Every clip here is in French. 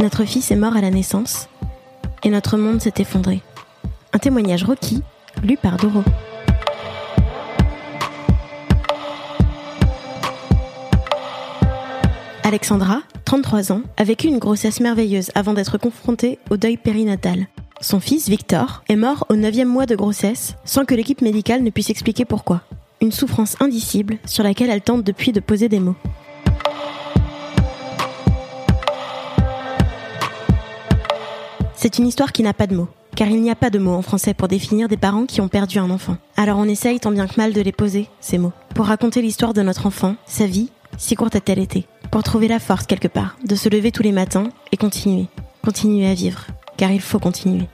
Notre fils est mort à la naissance et notre monde s'est effondré. Un témoignage requis, lu par Doro. Alexandra, 33 ans, a vécu une grossesse merveilleuse avant d'être confrontée au deuil périnatal. Son fils, Victor, est mort au 9 mois de grossesse sans que l'équipe médicale ne puisse expliquer pourquoi. Une souffrance indicible sur laquelle elle tente depuis de poser des mots. C'est une histoire qui n'a pas de mots, car il n'y a pas de mots en français pour définir des parents qui ont perdu un enfant. Alors on essaye tant bien que mal de les poser, ces mots, pour raconter l'histoire de notre enfant, sa vie, si courte a-t-elle été, pour trouver la force quelque part, de se lever tous les matins et continuer, continuer à vivre, car il faut continuer.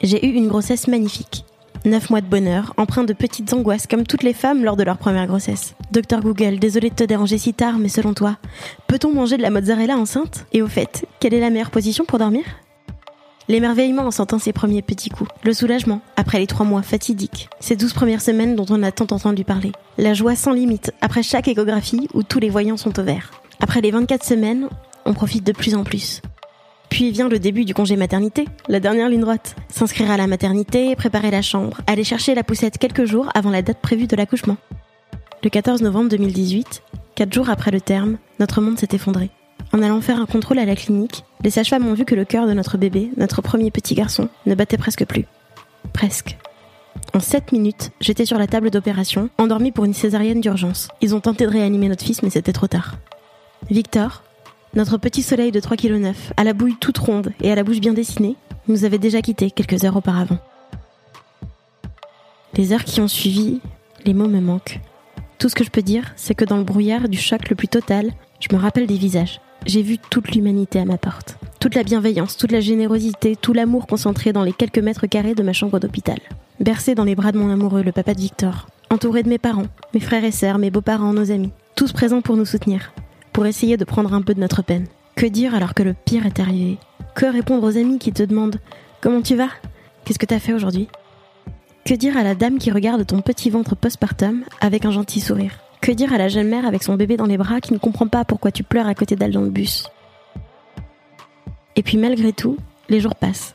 J'ai eu une grossesse magnifique. Neuf mois de bonheur, empreint de petites angoisses comme toutes les femmes lors de leur première grossesse. Docteur Google, désolé de te déranger si tard, mais selon toi, peut-on manger de la mozzarella enceinte? Et au fait, quelle est la meilleure position pour dormir? L'émerveillement en sentant ses premiers petits coups. Le soulagement, après les trois mois fatidiques. Ces douze premières semaines dont on a tant entendu parler. La joie sans limite, après chaque échographie où tous les voyants sont au vert. Après les 24 semaines, on profite de plus en plus. Puis vient le début du congé maternité, la dernière ligne droite. S'inscrire à la maternité, préparer la chambre, aller chercher la poussette quelques jours avant la date prévue de l'accouchement. Le 14 novembre 2018, quatre jours après le terme, notre monde s'est effondré. En allant faire un contrôle à la clinique, les sages-femmes ont vu que le cœur de notre bébé, notre premier petit garçon, ne battait presque plus. Presque. En 7 minutes, j'étais sur la table d'opération, endormie pour une césarienne d'urgence. Ils ont tenté de réanimer notre fils, mais c'était trop tard. Victor, notre petit soleil de 3,9 kg, à la bouille toute ronde et à la bouche bien dessinée, nous avait déjà quittés quelques heures auparavant. Les heures qui ont suivi, les mots me manquent. Tout ce que je peux dire, c'est que dans le brouillard du choc le plus total, je me rappelle des visages. J'ai vu toute l'humanité à ma porte. Toute la bienveillance, toute la générosité, tout l'amour concentré dans les quelques mètres carrés de ma chambre d'hôpital. Bercé dans les bras de mon amoureux, le papa de Victor. Entouré de mes parents, mes frères et sœurs, mes beaux-parents, nos amis. Tous présents pour nous soutenir. Pour essayer de prendre un peu de notre peine. Que dire alors que le pire est arrivé? Que répondre aux amis qui te demandent Comment tu vas? Qu'est-ce que t'as fait aujourd'hui? Que dire à la dame qui regarde ton petit ventre postpartum avec un gentil sourire? Que dire à la jeune mère avec son bébé dans les bras qui ne comprend pas pourquoi tu pleures à côté d'elle dans le bus? Et puis malgré tout, les jours passent.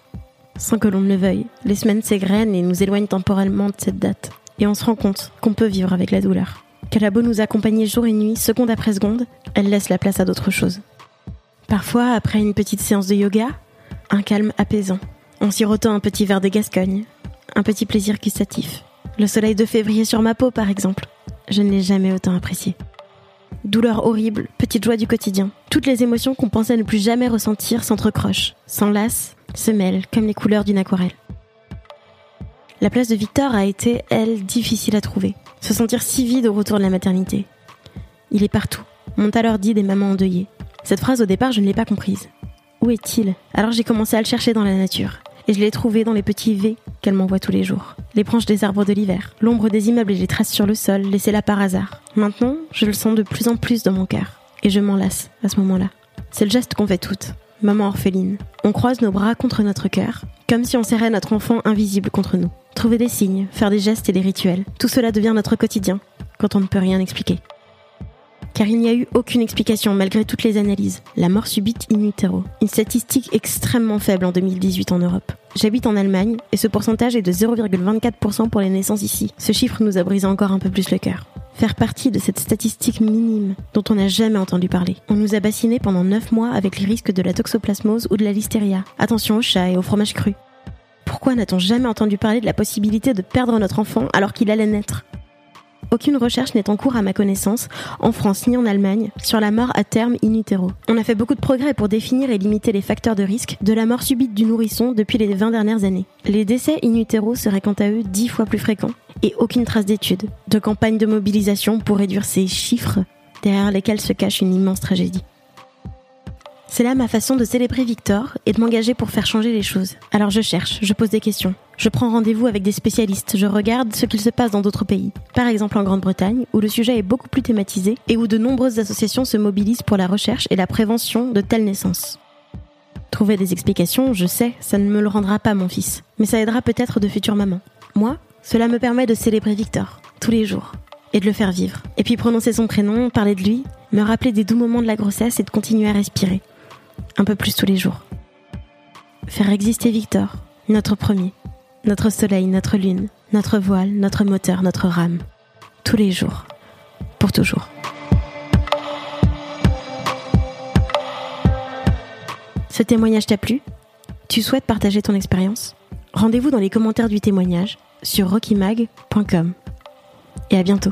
Sans que l'on ne le veuille, les semaines s'égrènent et nous éloignent temporellement de cette date. Et on se rend compte qu'on peut vivre avec la douleur. Qu'elle a beau nous accompagner jour et nuit, seconde après seconde, elle laisse la place à d'autres choses. Parfois, après une petite séance de yoga, un calme apaisant. En sirotant un petit verre de Gascogne, un petit plaisir gustatif. Le soleil de février sur ma peau, par exemple. Je ne l'ai jamais autant apprécié. Douleur horrible, petite joie du quotidien. Toutes les émotions qu'on pensait ne plus jamais ressentir s'entrecrochent, s'enlacent, se mêlent comme les couleurs d'une aquarelle. La place de Victor a été, elle, difficile à trouver. Se sentir si vide au retour de la maternité. Il est partout, m'ont alors dit des mamans endeuillées. Cette phrase au départ, je ne l'ai pas comprise. Où est-il? Alors j'ai commencé à le chercher dans la nature. Et je l'ai trouvé dans les petits V qu'elle m'envoie tous les jours. Les branches des arbres de l'hiver, l'ombre des immeubles et les traces sur le sol, laissées là par hasard. Maintenant, je le sens de plus en plus dans mon cœur. Et je m'en lasse à ce moment-là. C'est le geste qu'on fait toutes. Maman orpheline. On croise nos bras contre notre cœur, comme si on serrait notre enfant invisible contre nous. Trouver des signes, faire des gestes et des rituels, tout cela devient notre quotidien, quand on ne peut rien expliquer. Car il n'y a eu aucune explication malgré toutes les analyses. La mort subite in utero. Une statistique extrêmement faible en 2018 en Europe. J'habite en Allemagne et ce pourcentage est de 0,24% pour les naissances ici. Ce chiffre nous a brisé encore un peu plus le cœur. Faire partie de cette statistique minime dont on n'a jamais entendu parler. On nous a bassinés pendant 9 mois avec les risques de la toxoplasmose ou de la listeria. Attention aux chats et au fromage cru. Pourquoi n'a-t-on jamais entendu parler de la possibilité de perdre notre enfant alors qu'il allait naître? Aucune recherche n'est en cours à ma connaissance, en France ni en Allemagne, sur la mort à terme in utero. On a fait beaucoup de progrès pour définir et limiter les facteurs de risque de la mort subite du nourrisson depuis les 20 dernières années. Les décès in utero seraient quant à eux 10 fois plus fréquents et aucune trace d'études, de campagne de mobilisation pour réduire ces chiffres derrière lesquels se cache une immense tragédie. C'est là ma façon de célébrer Victor et de m'engager pour faire changer les choses. Alors je cherche, je pose des questions, je prends rendez-vous avec des spécialistes, je regarde ce qu'il se passe dans d'autres pays. Par exemple en Grande-Bretagne, où le sujet est beaucoup plus thématisé et où de nombreuses associations se mobilisent pour la recherche et la prévention de telles naissances. Trouver des explications, je sais, ça ne me le rendra pas mon fils, mais ça aidera peut-être de futures mamans. Moi, cela me permet de célébrer Victor, tous les jours, et de le faire vivre. Et puis prononcer son prénom, parler de lui, me rappeler des doux moments de la grossesse et de continuer à respirer un peu plus tous les jours. Faire exister Victor, notre premier, notre soleil, notre lune, notre voile, notre moteur, notre rame, tous les jours, pour toujours. Ce témoignage t'a plu? Tu souhaites partager ton expérience? Rendez-vous dans les commentaires du témoignage sur rockymag.com. Et à bientôt.